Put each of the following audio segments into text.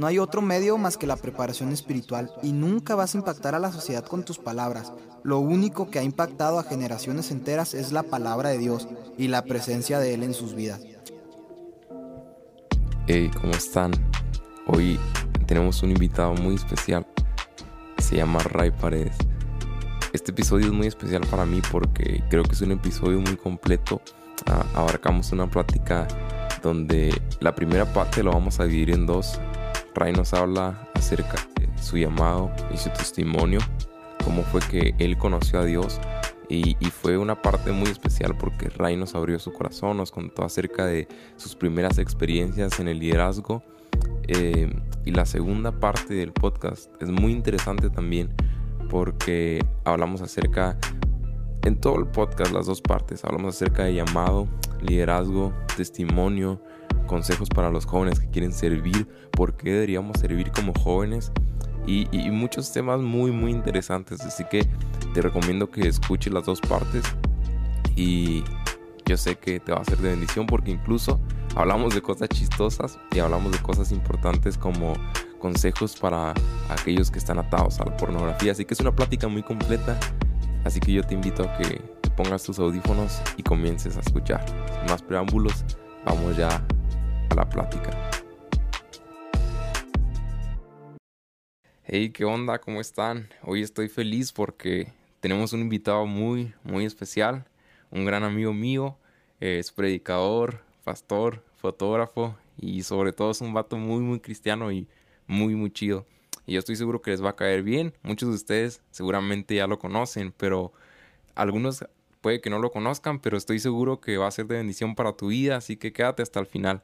no hay otro medio más que la preparación espiritual y nunca vas a impactar a la sociedad con tus palabras. Lo único que ha impactado a generaciones enteras es la palabra de Dios y la presencia de Él en sus vidas. Hey, ¿cómo están? Hoy tenemos un invitado muy especial. Se llama Ray Paredes. Este episodio es muy especial para mí porque creo que es un episodio muy completo. Ah, abarcamos una plática donde la primera parte lo vamos a dividir en dos. Ray nos habla acerca de su llamado y su testimonio, cómo fue que él conoció a Dios y, fue una parte muy especial porque Ray nos abrió su corazón, nos contó acerca de sus primeras experiencias en el liderazgo. Eh, y la segunda parte del podcast es muy interesante también porque hablamos acerca, en todo el podcast, las dos partes, hablamos acerca de llamado, liderazgo, testimonio, consejos para los jóvenes que quieren servir, por qué deberíamos servir como jóvenes y, muchos temas muy muy interesantes. Así que te recomiendo que escuches las dos partes y yo sé que te va a ser de bendición porque incluso hablamos de cosas chistosas y hablamos de cosas importantes como consejos para aquellos que están atados a la pornografía. Así que es una plática muy completa. Así que yo te invito a que te pongas tus audífonos y comiences a escuchar. Sin más preámbulos, vamos ya la plática. Hey, ¿qué onda? ¿Cómo están? Hoy estoy feliz porque tenemos un invitado muy, muy especial. Un gran amigo mío. Es predicador, pastor, fotógrafo y sobre todo es un vato muy, muy cristiano y muy, muy chido. Y yo estoy seguro que les va a caer bien. Muchos de ustedes seguramente ya lo conocen, pero algunos puede que no lo conozcan, pero estoy seguro que va a ser de bendición para tu vida, así que quédate hasta el final.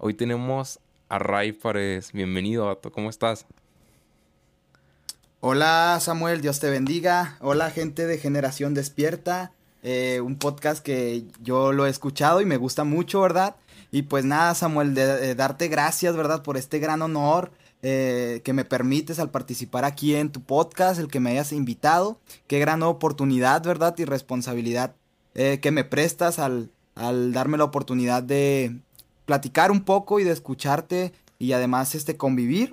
Hoy tenemos a Ray Paredes. Bienvenido, vato. ¿Cómo estás? Hola Samuel, Dios te bendiga. Hola gente de Generación Despierta. Eh, un podcast que yo lo he escuchado y me gusta mucho, ¿verdad? Y pues nada, Samuel, de darte gracias, ¿verdad? Por este gran honor eh, que me permites al participar aquí en tu podcast, el que me hayas invitado. Qué gran oportunidad, ¿verdad? Y responsabilidad eh, que me prestas al, al darme la oportunidad de platicar un poco y de escucharte y además este convivir.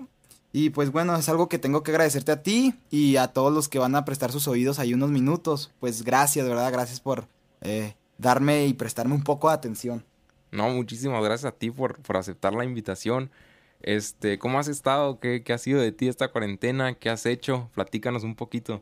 Y pues bueno, es algo que tengo que agradecerte a ti y a todos los que van a prestar sus oídos ahí unos minutos. Pues gracias, ¿verdad? Gracias por eh, darme y prestarme un poco de atención. No, muchísimas gracias a ti por, por aceptar la invitación. Este, ¿cómo has estado? ¿Qué, ¿Qué ha sido de ti esta cuarentena? ¿Qué has hecho? Platícanos un poquito.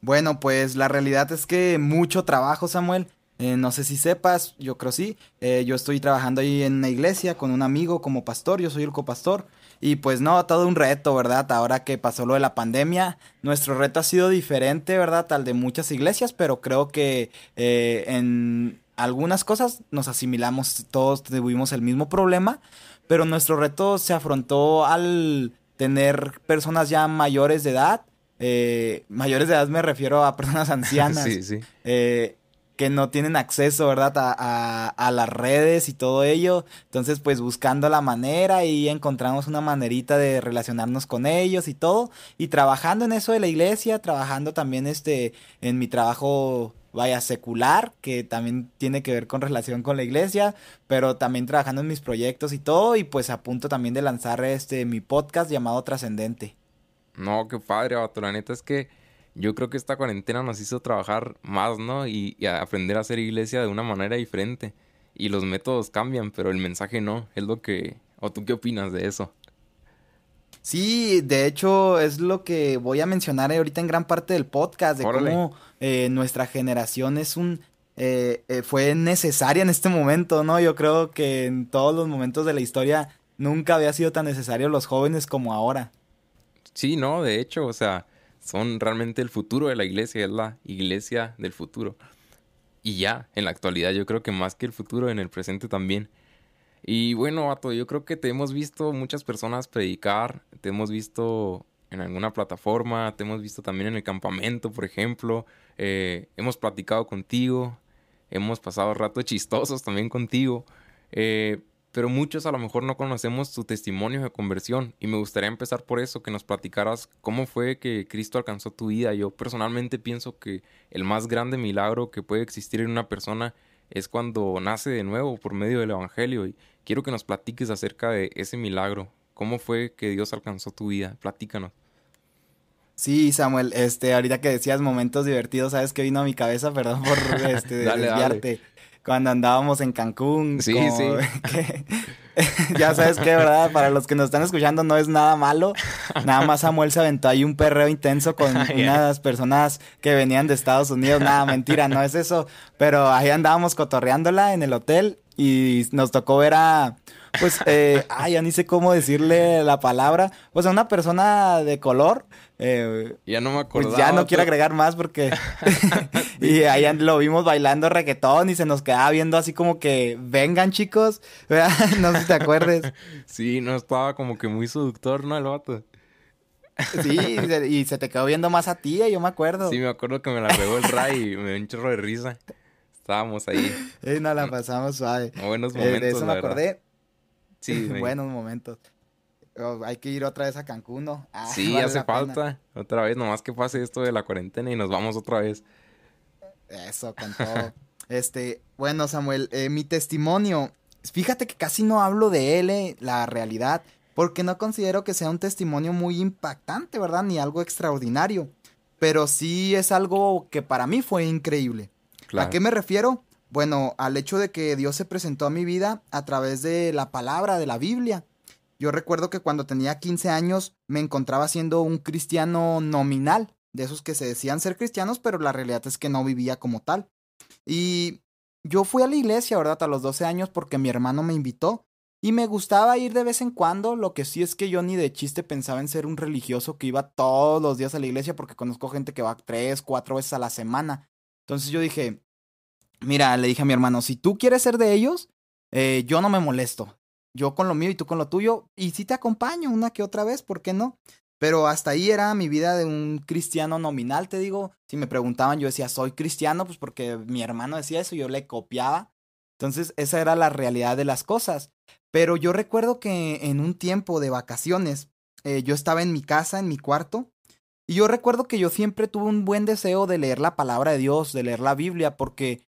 Bueno, pues la realidad es que mucho trabajo, Samuel. Eh, no sé si sepas, yo creo sí. Eh, yo estoy trabajando ahí en una iglesia con un amigo como pastor, yo soy el copastor. Y pues no, todo un reto, ¿verdad? Ahora que pasó lo de la pandemia, nuestro reto ha sido diferente, ¿verdad? Al de muchas iglesias, pero creo que eh, en algunas cosas nos asimilamos, todos tuvimos el mismo problema, pero nuestro reto se afrontó al tener personas ya mayores de edad. Eh, mayores de edad me refiero a personas ancianas. sí, sí. Que no tienen acceso, ¿verdad? A, a, las redes y todo ello. Entonces, pues buscando la manera y encontramos una manerita de relacionarnos con ellos y todo. Y trabajando en eso de la iglesia, trabajando también este, en mi trabajo vaya, secular, que también tiene que ver con relación con la iglesia, pero también trabajando en mis proyectos y todo, y pues a punto también de lanzar este mi podcast llamado Trascendente. No, qué padre, vato. La neta es que yo creo que esta cuarentena nos hizo trabajar más, ¿no? Y, y, aprender a hacer iglesia de una manera diferente. Y los métodos cambian, pero el mensaje no. Es lo que... ¿O tú qué opinas de eso? Sí, de hecho es lo que voy a mencionar ahorita en gran parte del podcast, de cómo eh, nuestra generación es un... Eh, eh, fue necesaria en este momento, ¿no? Yo creo que en todos los momentos de la historia nunca había sido tan necesario los jóvenes como ahora. Sí, no, de hecho, o sea, son realmente el futuro de la iglesia, es la iglesia del futuro. Y ya, en la actualidad yo creo que más que el futuro, en el presente también. Y bueno, Vato, yo creo que te hemos visto muchas personas predicar, te hemos visto en alguna plataforma, te hemos visto también en el campamento, por ejemplo, eh, hemos platicado contigo, hemos pasado ratos chistosos también contigo, eh, pero muchos a lo mejor no conocemos tu testimonio de conversión y me gustaría empezar por eso, que nos platicaras cómo fue que Cristo alcanzó tu vida. Yo personalmente pienso que el más grande milagro que puede existir en una persona es cuando nace de nuevo por medio del Evangelio y quiero que nos platiques acerca de ese milagro. ¿Cómo fue que Dios alcanzó tu vida? Platícanos. Sí, Samuel, este, ahorita que decías momentos divertidos, ¿sabes qué vino a mi cabeza? Perdón por este, Dale, desviarte. Cuando andábamos en Cancún. Sí, como- sí. que- ya sabes qué, ¿verdad? Para los que nos están escuchando no es nada malo. Nada más Samuel se aventó ahí un perreo intenso con Ya. unas personas que venían de Estados Unidos. Nada, mentira, no es eso. Pero ahí andábamos cotorreándola en el hotel y nos tocó ver a, pues, eh, ay, ya ni sé cómo decirle la palabra. Pues a una persona de color. eh, Ya no me acordaba. pues ya no quiero agregar más porque... y ahí an- lo vimos bailando reggaetón y se nos quedaba viendo así como que, vengan chicos, ¿verdad? no sé si te acuerdes. Sí, no estaba como que muy seductor, ¿no? El vato. Sí, y se, y se te quedó viendo más a ti, eh, yo me acuerdo. Sí, me acuerdo que me la pegó el Ray y me dio un chorro de risa. Estábamos ahí. Eh, nos la pasamos suave. Buenos Eh, momentos, de eso la me verdad. acordé. Sí, Buenos momentos. Oh, hay que ir otra vez a Cancún, ¿no? Ah, sí, vale hace pena. falta. Otra vez, nomás que pase esto de la cuarentena y nos vamos otra vez. Eso, con todo. Este, bueno, Samuel, eh, mi testimonio, fíjate que casi no hablo de él, eh, la realidad, porque no considero que sea un testimonio muy impactante, ¿verdad? Ni algo extraordinario, pero sí es algo que para mí fue increíble. Claro. ¿A qué me refiero? Bueno, al hecho de que Dios se presentó a mi vida a través de la palabra, de la Biblia. Yo recuerdo que cuando tenía 15 años me encontraba siendo un cristiano nominal, de esos que se decían ser cristianos, pero la realidad es que no vivía como tal. Y yo fui a la iglesia, ¿verdad? A los 12 años porque mi hermano me invitó y me gustaba ir de vez en cuando, lo que sí es que yo ni de chiste pensaba en ser un religioso que iba todos los días a la iglesia porque conozco gente que va tres, cuatro veces a la semana. Entonces yo dije, mira, le dije a mi hermano, si tú quieres ser de ellos, eh, yo no me molesto. Yo con lo mío y tú con lo tuyo, y sí te acompaño una que otra vez, ¿por qué no? Pero hasta ahí era mi vida de un cristiano nominal, te digo. Si me preguntaban, yo decía, soy cristiano, pues porque mi hermano decía eso, yo le copiaba. Entonces, esa era la realidad de las cosas. Pero yo recuerdo que en un tiempo de vacaciones, eh, yo estaba en mi casa, en mi cuarto, y yo recuerdo que yo siempre tuve un buen deseo de leer la palabra de Dios, de leer la Biblia, porque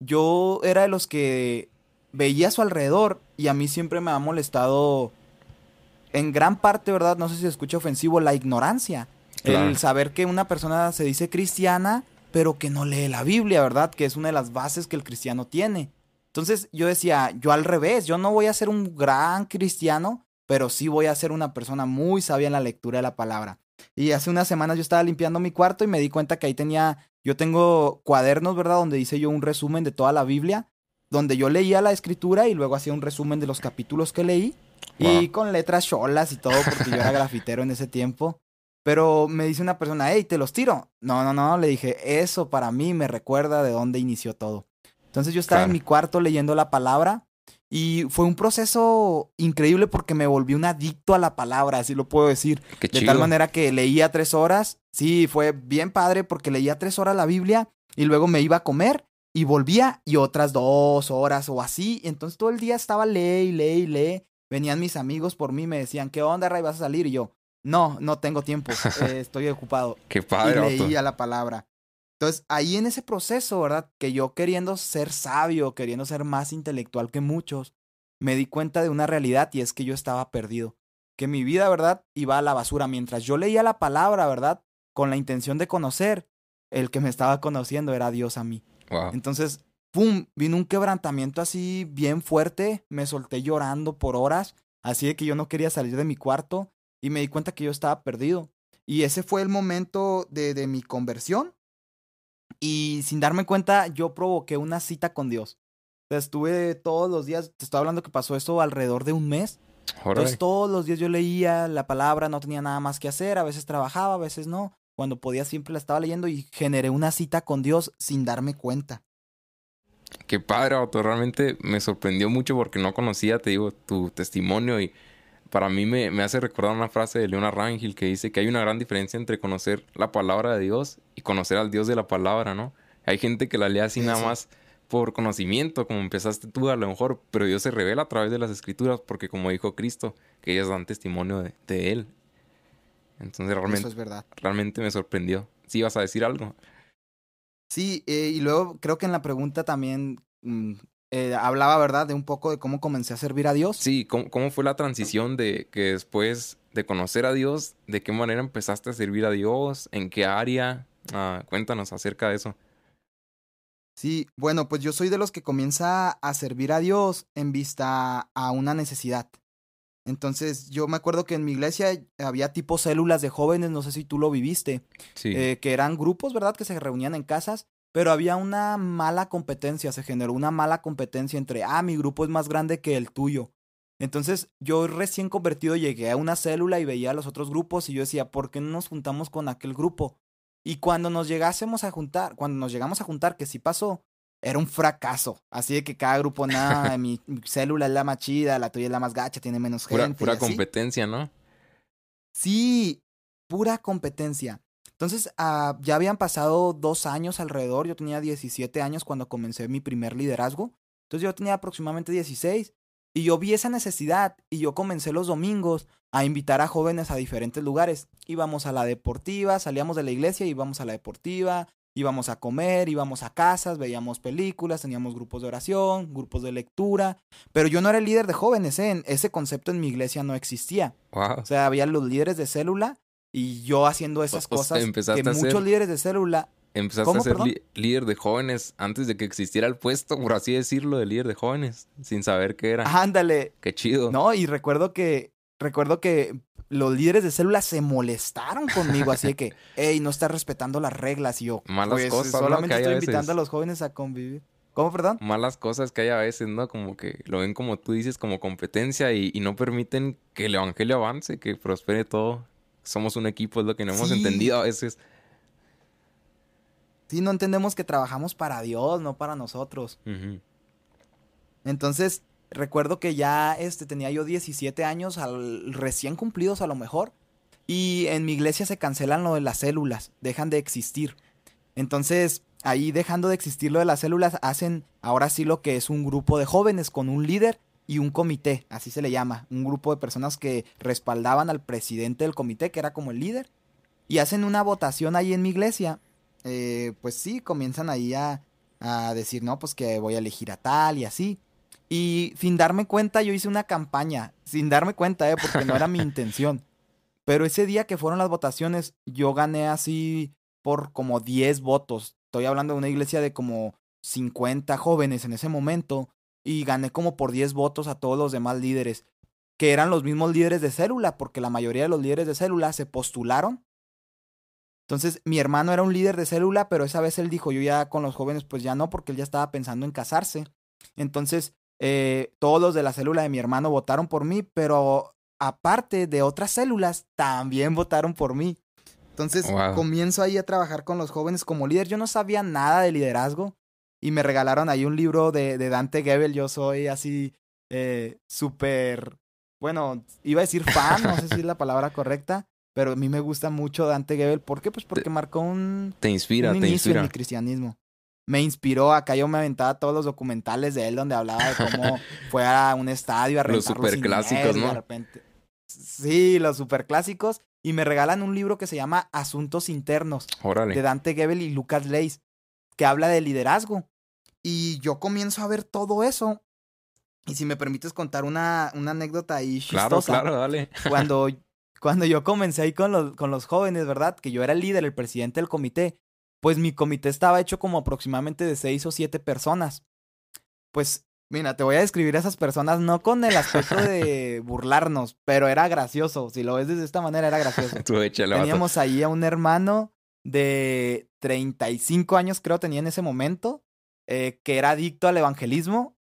yo era de los que veía a su alrededor y a mí siempre me ha molestado en gran parte, ¿verdad? No sé si se escucha ofensivo, la ignorancia. Claro. El saber que una persona se dice cristiana, pero que no lee la Biblia, ¿verdad? Que es una de las bases que el cristiano tiene. Entonces yo decía, yo al revés, yo no voy a ser un gran cristiano, pero sí voy a ser una persona muy sabia en la lectura de la palabra. Y hace unas semanas yo estaba limpiando mi cuarto y me di cuenta que ahí tenía, yo tengo cuadernos, ¿verdad? Donde hice yo un resumen de toda la Biblia, donde yo leía la escritura y luego hacía un resumen de los capítulos que leí. Y con letras cholas y todo, porque yo era grafitero en ese tiempo. Pero me dice una persona, hey, ¿te los tiro? No, no, no, le dije, eso para mí me recuerda de dónde inició todo. Entonces yo estaba en mi cuarto leyendo la palabra y fue un proceso increíble porque me volví un adicto a la palabra, así lo puedo decir. Qué De chido. tal manera que leía tres horas. Sí, fue bien padre porque leía tres horas la Biblia y luego me iba a comer y volvía y otras dos horas o así. Entonces todo el día estaba lee y lee y lee. Venían mis amigos por mí, me decían, ¿qué onda, Ray? ¿Vas a salir? Y yo, no, no tengo tiempo, eh, estoy ocupado. Qué Y padre, vato. leía la palabra. Entonces, ahí en ese proceso, ¿verdad? Que yo queriendo ser sabio, queriendo ser más intelectual que muchos, me di cuenta de una realidad y es que yo estaba perdido. Que mi vida, ¿verdad? Iba a la basura. Mientras yo leía la palabra, ¿verdad? Con la intención de conocer, el que me estaba conociendo era Dios a mí. Wow. Entonces, ¡pum! Vino un quebrantamiento así bien fuerte. Me solté llorando por horas. Así de que yo no quería salir de mi cuarto. Y me di cuenta que yo estaba perdido. Y ese fue el momento de, de mi conversión. Y sin darme cuenta, yo provoqué una cita con Dios. Estuve todos los días, te estoy hablando que pasó eso alrededor de un mes. Entonces todos los días yo leía la palabra, no tenía nada más que hacer, a veces trabajaba, a veces no. Cuando podía siempre la estaba leyendo y generé una cita con Dios sin darme cuenta. Qué padre, vato. Realmente me sorprendió mucho porque no conocía, te digo, tu testimonio y para mí me, me hace recordar una frase de Leona Rangel que dice que hay una gran diferencia entre conocer la palabra de Dios y conocer al Dios de la palabra, ¿no? Hay gente que la lee así nada más por conocimiento, como empezaste tú a lo mejor, pero Dios se revela a través de las escrituras porque como dijo Cristo, que ellas dan testimonio de, de Él. Entonces Eso realmente, es verdad. realmente me sorprendió. ¿Sí ibas a decir algo? Sí, eh, y luego creo que en la pregunta también mm, eh, hablaba, ¿verdad? De un poco de cómo comencé a servir a Dios. Sí, ¿cómo, ¿cómo, fue la transición de que después de conocer a Dios, de qué manera empezaste a servir a Dios? ¿En qué área? Ah, cuéntanos acerca de eso. Sí, bueno, pues yo soy de los que comienza a servir a Dios en vista a una necesidad. Entonces, yo me acuerdo que en mi iglesia había tipo células de jóvenes, no sé si tú lo viviste, Sí. eh, que eran grupos, ¿verdad? Que se reunían en casas, pero había una mala competencia, se generó una mala competencia entre, ah, mi grupo es más grande que el tuyo. Entonces, yo recién convertido llegué a una célula y veía a los otros grupos y yo decía, ¿por qué no nos juntamos con aquel grupo? Y cuando nos llegásemos a juntar, cuando nos llegamos a juntar, que sí pasó, era un fracaso. Así de que cada grupo, nada, mi, mi célula es la más chida, la tuya es la más gacha, tiene menos gente. Pura, competencia, ¿no? Sí, pura competencia. Entonces, ah, ya habían pasado dos años alrededor. Yo tenía 17 años cuando comencé mi primer liderazgo. Entonces, yo tenía aproximadamente 16. Y yo vi esa necesidad y yo comencé los domingos a invitar a jóvenes a diferentes lugares. Íbamos a la deportiva, salíamos de la iglesia, íbamos a la deportiva, íbamos a comer, íbamos a casas, veíamos películas, teníamos grupos de oración, grupos de lectura. Pero yo no era el líder de jóvenes, ¿eh? ese concepto en mi iglesia no existía. Wow. O sea, había los líderes de célula y yo haciendo esas O- o sea, cosas que muchos líderes de célula. Empezaste ¿Cómo, a ser líder de jóvenes antes de que existiera el puesto, por así decirlo, de líder de jóvenes, sin saber qué era. Ándale. Qué chido. No, y recuerdo que recuerdo que los líderes de célula se molestaron conmigo, así de que, hey, no estás respetando las reglas. Y yo, Malas pues, cosas, solamente a estoy invitando a los jóvenes a convivir. ¿Cómo, perdón? Malas cosas que hay a veces, ¿no? Como que lo ven como tú dices, como competencia y, y no permiten que el evangelio avance, que prospere todo. Somos un equipo, es lo que no hemos Sí. entendido a veces. Sí, no entendemos que trabajamos para Dios, no para nosotros. Entonces, recuerdo que ya este, tenía yo 17 años, al, recién cumplidos a lo mejor, y en mi iglesia se cancelan lo de las células, dejan de existir. Entonces, ahí dejando de existir lo de las células, hacen ahora sí lo que es un grupo de jóvenes con un líder y un comité, así se le llama, un grupo de personas que respaldaban al presidente del comité, que era como el líder, y hacen una votación ahí en mi iglesia. Eh, pues sí, comienzan ahí a, a decir, no, pues que voy a elegir a tal y así. Y sin darme cuenta, yo hice una campaña, sin darme cuenta, ¿eh? porque no era mi intención. Pero ese día que fueron las votaciones, yo gané así por como 10 votos. Estoy hablando de una iglesia de como 50 jóvenes en ese momento. Y gané como por 10 votos a todos los demás líderes, que eran los mismos líderes de célula, porque la mayoría de los líderes de célula se postularon. Entonces, mi hermano era un líder de célula, pero esa vez él dijo, yo ya con los jóvenes, pues ya no, porque él ya estaba pensando en casarse. Entonces, eh, todos los de la célula de mi hermano votaron por mí, pero aparte de otras células, también votaron por mí. Entonces, Wow. comienzo ahí a trabajar con los jóvenes como líder. Yo no sabía nada de liderazgo y me regalaron ahí un libro de, de Dante Gebel. Yo soy así eh, súper, bueno, iba a decir fan, no sé si es la palabra correcta, pero a mí me gusta mucho Dante Gebel. ¿Por qué? Pues porque marcó un, Te inspira, un te inicio en inspira. mi cristianismo. Me inspiró, acá yo me aventaba todos los documentales de él donde hablaba de cómo fue a un estadio a Los superclásicos, ¿no? De repente. Sí, los superclásicos. Y me regalan un libro que se llama Asuntos Internos, de Órale. Dante Gebel y Lucas Leis, que habla de liderazgo. Y yo comienzo a ver todo eso. Y si me permites contar una, una anécdota ahí Claro, chistosa claro, dale. cuando, cuando yo comencé ahí con los, con los jóvenes, ¿verdad? Que yo era el líder, el presidente del comité, pues mi comité estaba hecho como aproximadamente de seis o siete personas. Pues, mira, te voy a describir a esas personas no con el aspecto de burlarnos, pero era gracioso. Si lo ves desde esta manera, era gracioso. Tú échale, vato. Teníamos ahí a un hermano de 35 años, creo tenía en ese momento, eh, que era adicto al evangelismo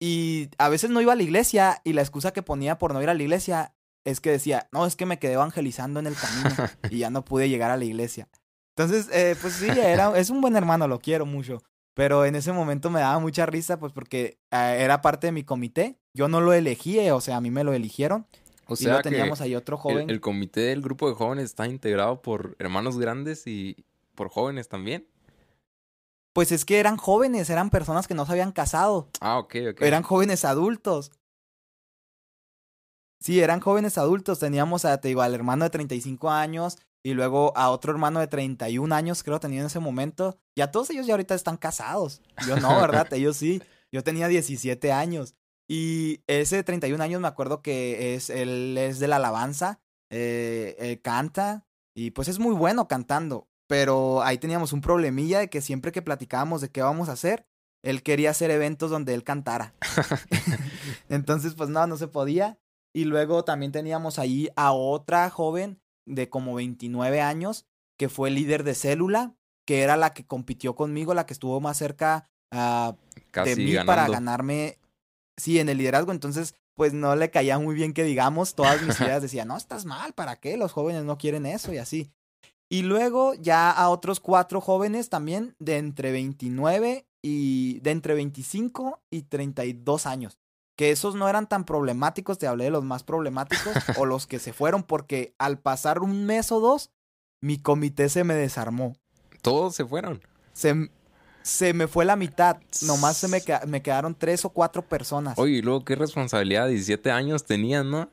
y a veces no iba a la iglesia y la excusa que ponía por no ir a la iglesia es que decía, no, es que me quedé evangelizando en el camino y ya no pude llegar a la iglesia. Entonces, eh, pues sí, era, es un buen hermano, lo quiero mucho. Pero en ese momento me daba mucha risa, pues porque eh, era parte de mi comité. Yo no lo elegí, eh, o sea, a mí me lo eligieron. O y sea que teníamos ahí otro joven. el, el comité del grupo de jóvenes está integrado por hermanos grandes y por jóvenes también. Pues es que eran jóvenes, eran personas que no se habían casado. Ah, ok, ok. Eran jóvenes adultos. Sí, eran jóvenes adultos. Teníamos a, te digo, al hermano de 35 años y luego a otro hermano de 31 años, creo, tenía en ese momento. Ya todos ellos ya ahorita están casados. Yo no, ¿verdad? ellos sí. Yo tenía 17 años. Y ese de 31 años me acuerdo que es, él es de la alabanza, eh, eh, canta y pues es muy bueno cantando. Pero ahí teníamos un problemilla de que siempre que platicábamos de qué vamos a hacer, él quería hacer eventos donde él cantara. Entonces, pues no, no se podía. Y luego también teníamos ahí a otra joven de como 29 años, que fue líder de célula, que era la que compitió conmigo, la que estuvo más cerca uh, de mí para ganarme, sí, en el liderazgo. Entonces, pues no le caía muy bien que digamos, todas mis ideas decían, no, estás mal, ¿para qué? Los jóvenes no quieren eso y así. Y luego ya a otros cuatro jóvenes también de entre 29 y de entre 25 y 32 años. Que esos no eran tan problemáticos, te hablé de los más problemáticos o los que se fueron porque al pasar un mes o dos, mi comité se me desarmó. Todos se fueron. Se, se me fue la mitad. Nomás se me, me quedaron tres o cuatro personas. Oye, y luego qué responsabilidad, 17 años tenían, ¿no?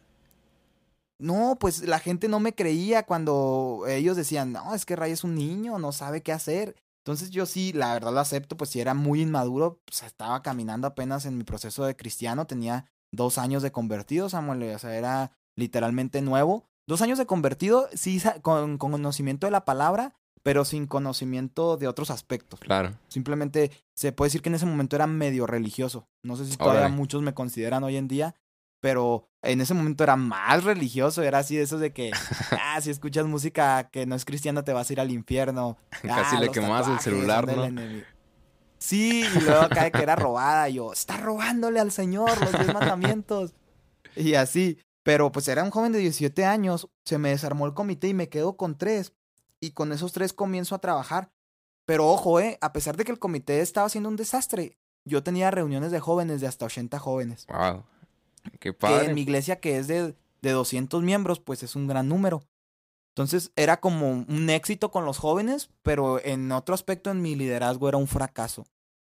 No, pues la gente no me creía cuando ellos decían, no, es que Ray es un niño, no sabe qué hacer. Entonces yo sí, la verdad lo acepto, pues si era muy inmaduro, pues estaba caminando apenas en mi proceso de cristiano, tenía dos años de convertido, Samuel, o sea, era literalmente nuevo. Dos años de convertido, sí, con, conocimiento de la palabra, pero sin conocimiento de otros aspectos. Claro. Simplemente se puede decir que en ese momento era medio religioso. No sé si todavía muchos me consideran hoy en día, pero en ese momento era más religioso, era así de esos de que, ah, si escuchas música que no es cristiana te vas a ir al infierno. Casi ah, le quemabas el celular, ¿no? Sí, y luego cae que era robada, y yo, está robándole al Señor los diez mandamientos. Y así, pero pues era un joven de 17 años, se me desarmó el comité y me quedo con tres, y con esos tres comienzo a trabajar. Pero ojo, eh, a pesar de que el comité estaba haciendo un desastre, yo tenía reuniones de jóvenes de hasta 80 jóvenes. Wow. Qué padre. Que en mi iglesia, que es de, de 200 miembros, pues es un gran número. Entonces era como un éxito con los jóvenes, pero en otro aspecto en mi liderazgo era un fracaso.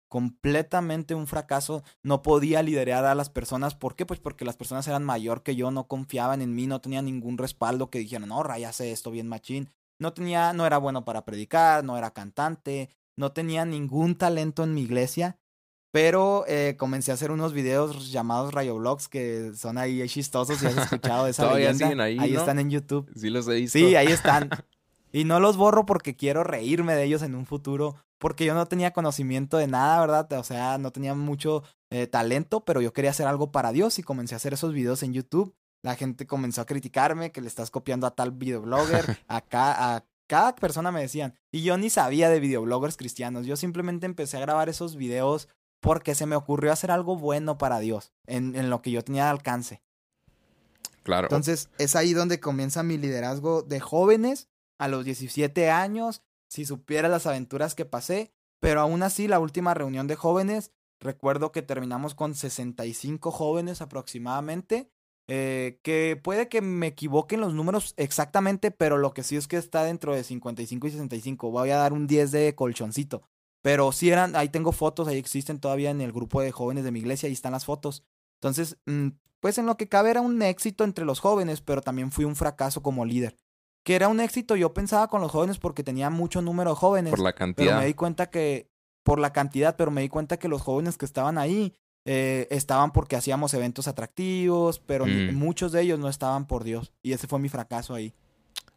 Completamente un fracaso. No podía liderar a las personas. ¿Por qué? Pues porque las personas eran mayor que yo, no confiaban en mí, no tenía ningún respaldo que dijeran, no, Ray hace esto bien machín. No tenía, no era bueno para predicar, no era cantante, no tenía ningún talento en mi iglesia. Pero eh, comencé a hacer unos videos llamados Rayoblogs que son ahí chistosos y has escuchado de esa Todavía siguen ahí, ahí están en YouTube. Sí los he visto. Sí, ahí están. y no los borro porque quiero reírme de ellos en un futuro. Porque yo no tenía conocimiento de nada, ¿verdad? O sea, no tenía mucho eh, talento, pero yo quería hacer algo para Dios y comencé a hacer esos videos en YouTube. La gente comenzó a criticarme que le estás copiando a tal videoblogger. Acá, a cada persona me decían. Y yo ni sabía de videobloggers cristianos. Yo simplemente empecé a grabar esos videos porque se me ocurrió hacer algo bueno para Dios, en, en lo que yo tenía de alcance. Claro. Entonces, es ahí donde comienza mi liderazgo de jóvenes a los 17 años, si supiera las aventuras que pasé, pero aún así la última reunión de jóvenes, recuerdo que terminamos con 65 jóvenes aproximadamente, eh, que puede que me equivoque en los números exactamente, pero lo que sí es que está dentro de 55 y 65, voy a dar un 10 de colchoncito. Pero sí eran, ahí tengo fotos, ahí existen todavía en el grupo de jóvenes de mi iglesia, ahí están las fotos. Entonces, mm, pues en lo que cabe era un éxito entre los jóvenes, pero también fui un fracaso como líder. Que era un éxito, yo pensaba con los jóvenes porque tenía mucho número de jóvenes. Por la cantidad. Pero me di cuenta que, por la cantidad, pero me di cuenta que los jóvenes que estaban ahí eh, estaban porque hacíamos eventos atractivos, pero mm. muchos de ellos no estaban por Dios. Y ese fue mi fracaso ahí.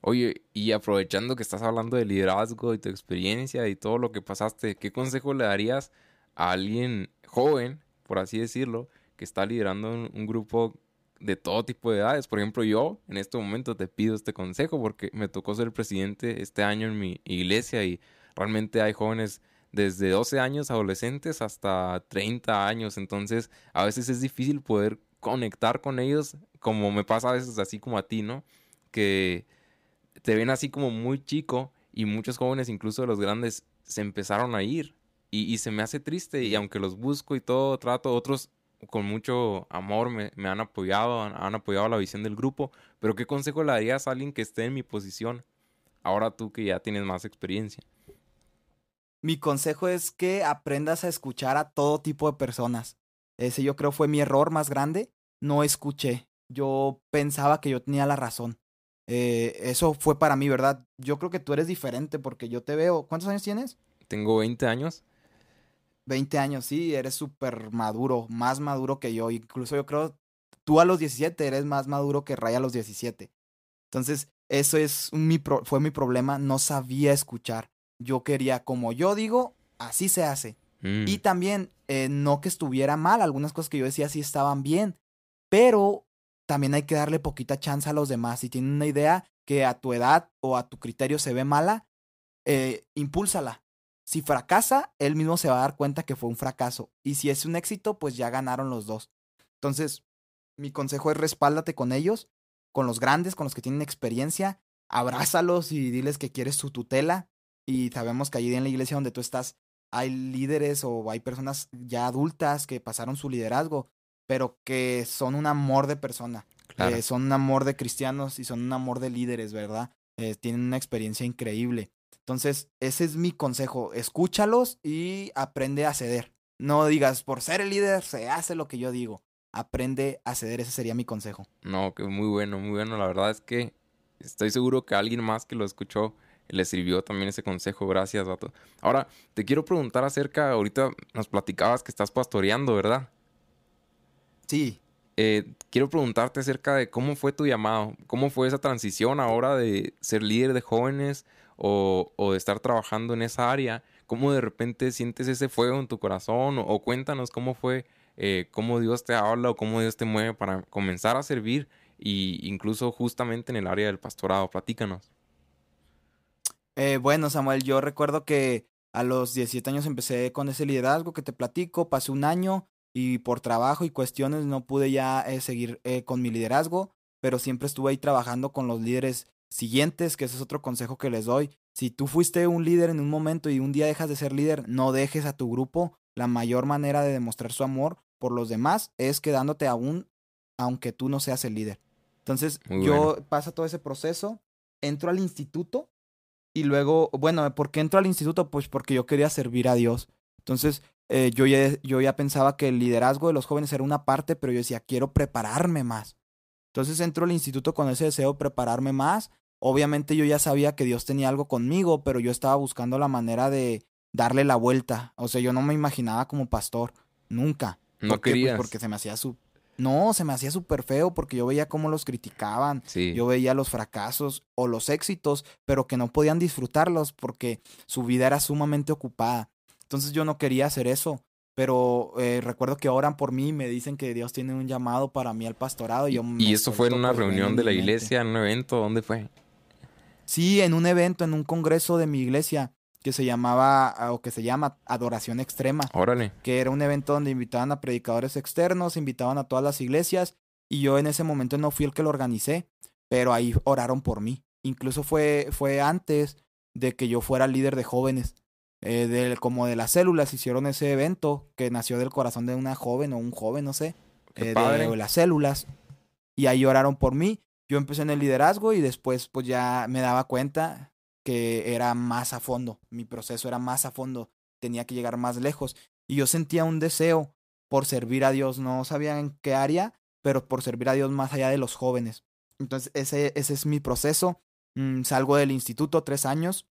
Oye, y aprovechando que estás hablando de liderazgo y tu experiencia y todo lo que pasaste, ¿qué consejo le darías a alguien joven, por así decirlo, que está liderando un, grupo de todo tipo de edades? Por ejemplo, yo en este momento te pido este consejo porque me tocó ser presidente este año en mi iglesia y realmente hay jóvenes desde 12 años adolescentes hasta 30 años, entonces a veces es difícil poder conectar con ellos, como me pasa a veces así como a ti, ¿no? Que te ven así como muy chico y muchos jóvenes, incluso los grandes, se empezaron a ir. Y, se me hace triste y aunque los busco y todo, trato, otros con mucho amor me, han apoyado, han, apoyado la visión del grupo, pero ¿qué consejo le darías a alguien que esté en mi posición? Ahora tú que ya tienes más experiencia. Mi consejo es que aprendas a escuchar a todo tipo de personas. Ese yo creo fue mi error más grande. No escuché. Yo pensaba que yo tenía la razón. Eh, eso fue para mí, ¿verdad? Yo creo que tú eres diferente porque yo te veo. ¿Cuántos años tienes? Tengo 20 años. 20 años, sí, eres súper maduro, más maduro que yo. Incluso yo creo, tú a los 17 eres más maduro que Ray a los 17. Entonces, eso es mi fue mi problema, no sabía escuchar. Yo quería, como yo digo, así se hace. Y Mm, también, eh, no que estuviera mal, algunas cosas que yo decía sí estaban bien, pero también hay que darle poquita chance a los demás. Si tienen una idea que a tu edad o a tu criterio se ve mala, eh, impúlsala. Si fracasa, él mismo se va a dar cuenta que fue un fracaso. Y si es un éxito, pues ya ganaron los dos. Entonces, mi consejo es respáldate con ellos, con los grandes, con los que tienen experiencia, abrázalos y diles que quieres su tutela. Y sabemos que allí en la iglesia donde tú estás hay líderes o hay personas ya adultas que pasaron su liderazgo, pero que son un amor de persona, claro. eh, son un amor de cristianos y son un amor de líderes, ¿verdad? Eh, tienen una experiencia increíble. Entonces, ese es mi consejo, escúchalos y aprende a ceder. No digas, por ser el líder se hace lo que yo digo. Aprende a ceder, ese sería mi consejo. No, que muy bueno, muy bueno. La verdad es que estoy seguro que alguien más que lo escuchó le sirvió también ese consejo. Gracias, vato. Ahora, te quiero preguntar acerca, ahorita nos platicabas que estás pastoreando, ¿verdad? Sí, Eh, quiero preguntarte acerca de cómo fue tu llamado, cómo fue esa transición ahora de ser líder de jóvenes o, o de estar trabajando en esa área, cómo de repente sientes ese fuego en tu corazón o, o cuéntanos cómo fue, eh, cómo Dios te habla o cómo Dios te mueve para comenzar a servir y incluso justamente en el área del pastorado, platícanos. Eh, bueno, Samuel, yo recuerdo que a los 17 años empecé con ese liderazgo que te platico, pasé un año y por trabajo y cuestiones no pude ya eh, seguir eh, con mi liderazgo, pero siempre estuve ahí trabajando con los líderes siguientes, que ese es otro consejo que les doy. Si tú fuiste un líder en un momento y un día dejas de ser líder, no dejes a tu grupo. La mayor manera de demostrar su amor por los demás es quedándote aún, aunque tú no seas el líder. Entonces, Muy yo bueno. pasa todo ese proceso, entro al instituto y luego, bueno, ¿por qué entro al instituto? Pues porque yo quería servir a Dios. Entonces, eh, yo, ya, yo ya pensaba que el liderazgo de los jóvenes era una parte, pero yo decía, quiero prepararme más. Entonces entro al instituto con ese deseo de prepararme más. Obviamente yo ya sabía que Dios tenía algo conmigo, pero yo estaba buscando la manera de darle la vuelta. O sea, yo no me imaginaba como pastor, nunca. No ¿Por qué? Pues porque se me hacía su... No, se me hacía súper feo porque yo veía cómo los criticaban. Sí. Yo veía los fracasos o los éxitos, pero que no podían disfrutarlos porque su vida era sumamente ocupada. Entonces yo no quería hacer eso, pero eh, recuerdo que oran por mí y me dicen que Dios tiene un llamado para mí al pastorado. Y, yo ¿Y eso fue en una pues, reunión de la iglesia, en un evento? ¿Dónde fue? Sí, en un evento, en un congreso de mi iglesia que se llamaba, ah, o que se llama Adoración Extrema. Órale. que era un evento donde invitaban a predicadores externos, invitaban a todas las iglesias y yo en ese momento no fui el que lo organicé, pero ahí oraron por mí. Incluso fue, fue antes de que yo fuera líder de jóvenes, eh, del- como de las células hicieron ese evento que nació del corazón de una joven o un joven, no sé, eh, padre. de las células y ahí oraron por mí. Yo empecé en el liderazgo y después pues ya me daba cuenta que era más a fondo, mi proceso era más a fondo, tenía que llegar más lejos y yo sentía un deseo por servir a Dios, no sabía en qué área, pero por servir a Dios más allá de los jóvenes. Entonces ese, ese es mi proceso. Mm, salgo del instituto tres años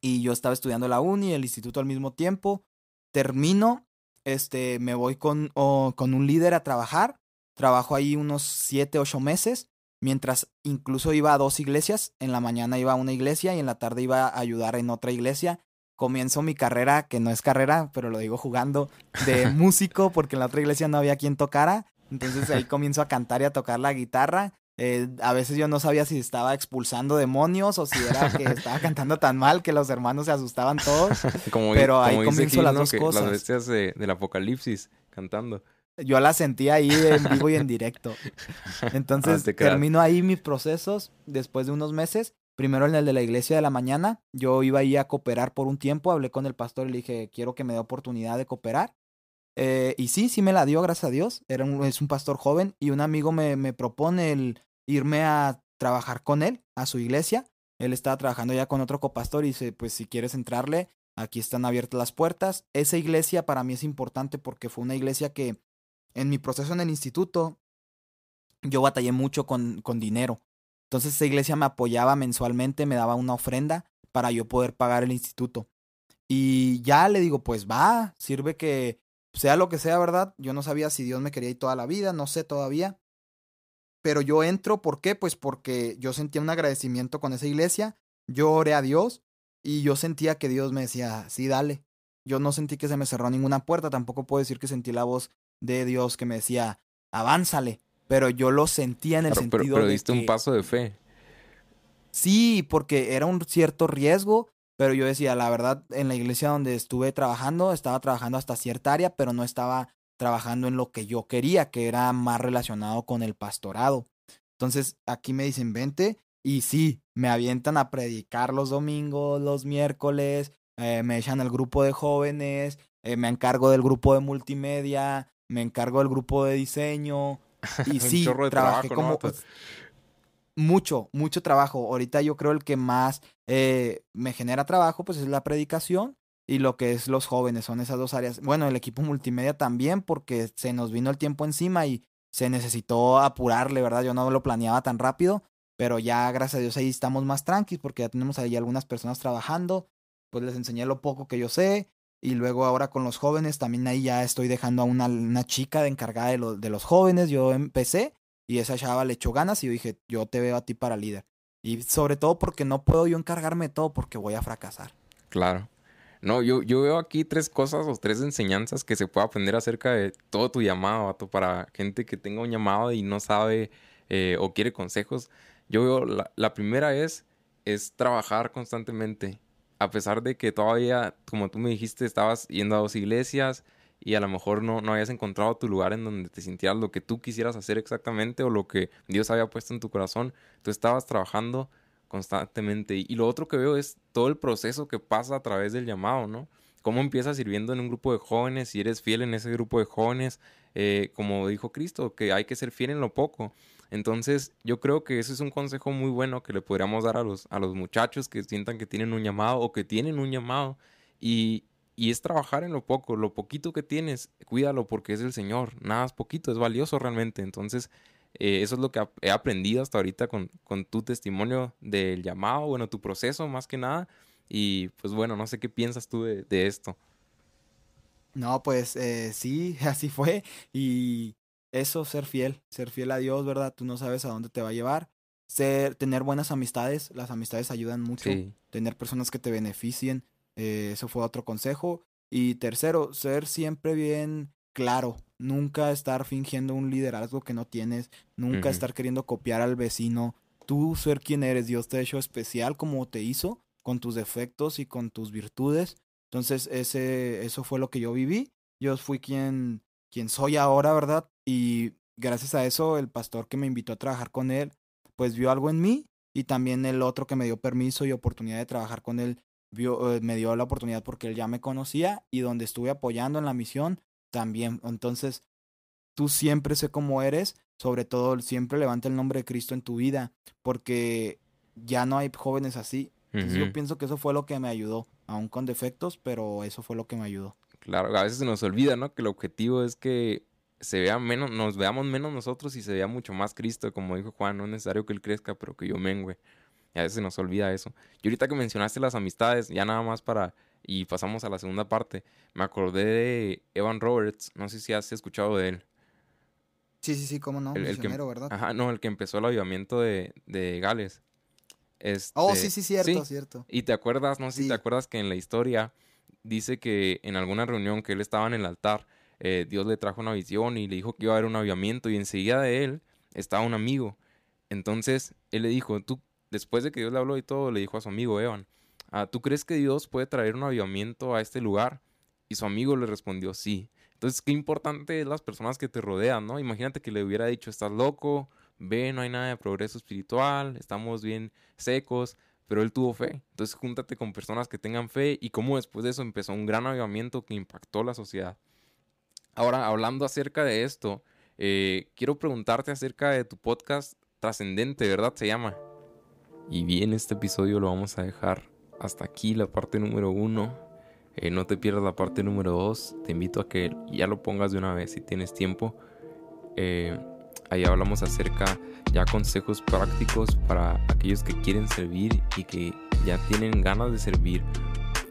y yo estaba estudiando la uni, el instituto al mismo tiempo. Termino, este, me voy con, o- con un líder a trabajar. Trabajo ahí unos siete, ocho meses, mientras incluso iba a dos iglesias. En la mañana iba a una iglesia y en la tarde iba a ayudar en otra iglesia. Comienzo mi carrera, que no es carrera, pero lo digo jugando, de músico, porque en la otra iglesia no había quien tocara. Entonces ahí comienzo a cantar y a tocar la guitarra. Eh, a veces yo no sabía si estaba expulsando demonios o si era que estaba cantando tan mal que los hermanos se asustaban todos. Como, Pero ahí comienzo las dos Que cosas. Las bestias de- del apocalipsis cantando. Yo la sentía ahí en vivo y en directo. Entonces Ah, termino ahí mis procesos después de unos meses. Primero en el de la iglesia de la mañana. Yo iba ahí a cooperar por un tiempo. Hablé con el pastor y le dije, quiero que me dé oportunidad de cooperar. Eh, y sí, sí me la dio, gracias a Dios. Era un, es un pastor joven y un amigo me, me propone el irme a trabajar con él a su iglesia. Él estaba trabajando ya con otro copastor y dice, pues si quieres entrarle, aquí están abiertas las puertas. Esa iglesia para mí es importante porque fue una iglesia que en mi proceso en el instituto yo batallé mucho con, con dinero. Entonces esa iglesia me apoyaba mensualmente, me daba una ofrenda para yo poder pagar el instituto. Y ya le digo, pues va, sirve que sea lo que sea, ¿verdad? Yo no sabía si Dios me quería ir toda la vida, no sé todavía. Pero yo entro, ¿por qué? Pues porque yo sentía un agradecimiento con esa iglesia, yo oré a Dios y yo sentía que Dios me decía, sí, dale. Yo no sentí que se me cerró ninguna puerta, tampoco puedo decir que sentí la voz de Dios que me decía, avánzale. Pero yo lo sentía en el sentido pero, pero diste un paso de fe. Sí, porque era un cierto riesgo, pero yo decía, la verdad, en la iglesia donde estuve trabajando, estaba trabajando hasta cierta área, pero no estaba trabajando en lo que yo quería, que era más relacionado con el pastorado. Entonces, aquí me dicen, vente, y sí, me avientan a predicar los domingos, los miércoles, eh, me echan al grupo de jóvenes, eh, me encargo del grupo de multimedia, me encargo del grupo de diseño. Y sí, trabajé como pues, mucho, mucho trabajo. Ahorita yo creo el que más eh, me genera trabajo, pues es la predicación y lo que es los jóvenes, son esas dos áreas. Bueno, el equipo multimedia también, porque se nos vino el tiempo encima y se necesitó apurarle, ¿verdad? Yo no lo planeaba tan rápido, pero ya gracias a Dios ahí estamos más tranquilos porque ya tenemos ahí algunas personas trabajando, pues les enseñé lo poco que yo sé y luego ahora con los jóvenes también ahí ya estoy dejando a una, una chica de encargada de, de los jóvenes, yo empecé y esa chava le echó ganas y yo dije, yo te veo a ti para líder. Y sobre todo porque no puedo yo encargarme de todo porque voy a fracasar. Claro. No, yo, yo veo aquí tres cosas o tres enseñanzas que se puede aprender acerca de todo tu llamado, vato, para gente que tenga un llamado y no sabe eh, o quiere consejos. Yo veo, la, la primera es, es trabajar constantemente. A pesar de que todavía, como tú me dijiste, estabas yendo a dos iglesias, y a lo mejor no, no hayas encontrado tu lugar en donde te sintieras lo que tú quisieras hacer exactamente o lo que Dios había puesto en tu corazón, tú estabas trabajando constantemente. Y lo otro que veo es todo el proceso que pasa a través del llamado, ¿no? Cómo empiezas sirviendo en un grupo de jóvenes, si eres fiel en ese grupo de jóvenes, eh, como dijo Cristo, que hay que ser fiel en lo poco. Entonces, yo creo que ese es un consejo muy bueno que le podríamos dar a los, a los muchachos que sientan que tienen un llamado o que tienen un llamado. Y, y es trabajar en lo poco, lo poquito que tienes, cuídalo porque es el Señor, nada es poquito, es valioso realmente. Entonces, eh, eso es lo que he aprendido hasta ahorita con, con, tu testimonio del llamado, bueno, tu proceso más que nada. Y pues bueno, no sé qué piensas tú de, esto. No, pues eh, sí, así fue. Y eso, ser fiel, ser fiel a Dios, ¿verdad? Tú no sabes a dónde te va a llevar. Ser, tener buenas amistades, las amistades ayudan mucho. Tener personas que te beneficien, eh, eso fue otro consejo. Y tercero, ser siempre bien claro. Nunca estar fingiendo un liderazgo que no tienes. Nunca estar queriendo copiar al vecino. Tú ser quien eres. Dios te ha hecho especial como te hizo, con tus defectos y con tus virtudes. Entonces, ese, eso fue lo que yo viví. Yo fui quien, quien soy ahora, ¿verdad? Y gracias a eso, el pastor que me invitó a trabajar con él, pues vio algo en mí. Y también el otro que me dio permiso y oportunidad de trabajar con él, eh, me dio la oportunidad porque él ya me conocía y donde estuve apoyando en la misión también. Entonces, tú siempre sé cómo eres, sobre todo siempre levanta el nombre de Cristo en tu vida, porque ya no hay jóvenes así. Entonces, yo pienso que eso fue lo que me ayudó, aún con defectos, pero eso fue lo que me ayudó. Claro, a veces se nos olvida, ¿no? Que el objetivo es que se vea menos, nos veamos menos nosotros y se vea mucho más Cristo, como dijo Juan, no es necesario que él crezca, pero que yo mengue. Y a veces se nos olvida eso. Y ahorita que mencionaste las amistades, ya nada más para... Y pasamos a la segunda parte. Me acordé de Evan Roberts. No sé si has escuchado de él. Sí, sí, sí, cómo no. El, que, ¿verdad? Ajá, no, el que empezó el avivamiento de, de Gales. Este, oh, sí, sí, cierto, cierto. Y te acuerdas, no sé si te acuerdas que en la historia dice que en alguna reunión que él estaba en el altar, eh, Dios le trajo una visión y le dijo que iba a haber un avivamiento y enseguida de él estaba un amigo. Entonces él le dijo, tú después de que Dios le habló y todo, le dijo a su amigo Evan, ah, ¿tú crees que Dios puede traer un avivamiento a este lugar? Y su amigo le respondió, sí. Entonces, qué importante es las personas que te rodean, ¿no? Imagínate que le hubiera dicho, estás loco, ve, no hay nada de progreso espiritual, estamos bien secos, pero él tuvo fe. Entonces, júntate con personas que tengan fe y cómo después de eso empezó un gran avivamiento que impactó la sociedad. Ahora, hablando acerca de esto, eh, quiero preguntarte acerca de tu podcast trascendente, ¿verdad? Se llama. Y bien, este episodio lo vamos a dejar hasta aquí, la parte número uno. Eh, no te pierdas la parte número dos. Te invito a que ya lo pongas de una vez si tienes tiempo. Eh, ahí hablamos acerca ya consejos prácticos para aquellos que quieren servir y que ya tienen ganas de servir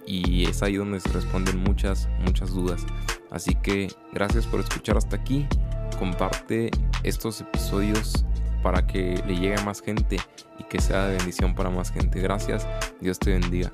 y es ahí donde se responden muchas, muchas dudas. Así que gracias por escuchar hasta aquí. Comparte estos episodios para que le llegue a más gente y que sea de bendición para más gente. Gracias. Dios te bendiga.